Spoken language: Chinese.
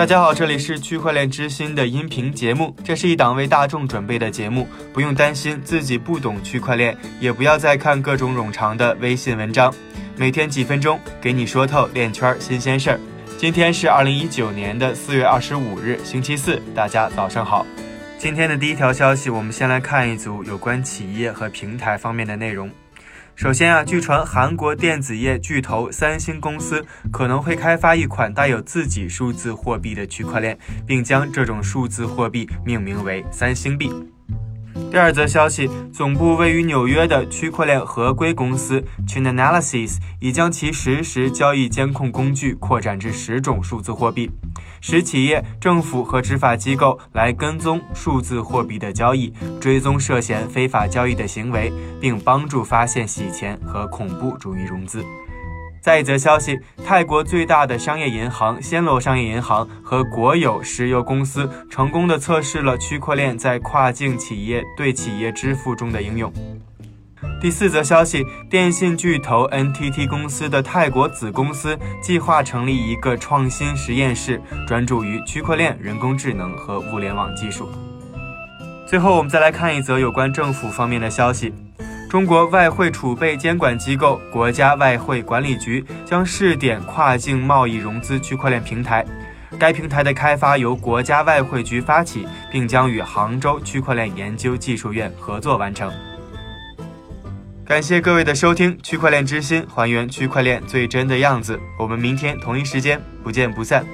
大家好，这里是区块链之心的音频节目，这是一档为大众准备的节目，不用担心自己不懂区块链，也不要再看各种冗长的微信文章，每天几分钟给你说透链圈新鲜事儿。今天是二零一九年的四月二十五日，星期四，大家早上好。今天的第一条消息，我们先来看一组有关企业和平台方面的内容。首先啊，据传韩国电子业巨头三星公司可能会开发一款带有自己数字货币的区块链，并将这种数字货币命名为三星币。第二则消息，总部位于纽约的区块链合规公司 Chainalysis 已将其实时交易监控工具扩展至十种数字货币。使企业、政府和执法机构来跟踪数字货币的交易，追踪涉嫌非法交易的行为，并帮助发现洗钱和恐怖主义融资。再一则消息，泰国最大的商业银行暹罗商业银行和国有石油公司成功的测试了区块链在跨境企业对企业支付中的应用。第四则消息，电信巨头 NTT 公司的泰国子公司计划成立一个创新实验室，专注于区块链、人工智能和物联网技术。最后，我们再来看一则有关政府方面的消息：中国外汇储备监管机构国家外汇管理局将试点跨境贸易融资区块链平台，该平台的开发由国家外汇局发起，并将与杭州区块链研究技术院合作完成。感谢各位的收听，区块链之心还原区块链最真的样子。我们明天同一时间不见不散。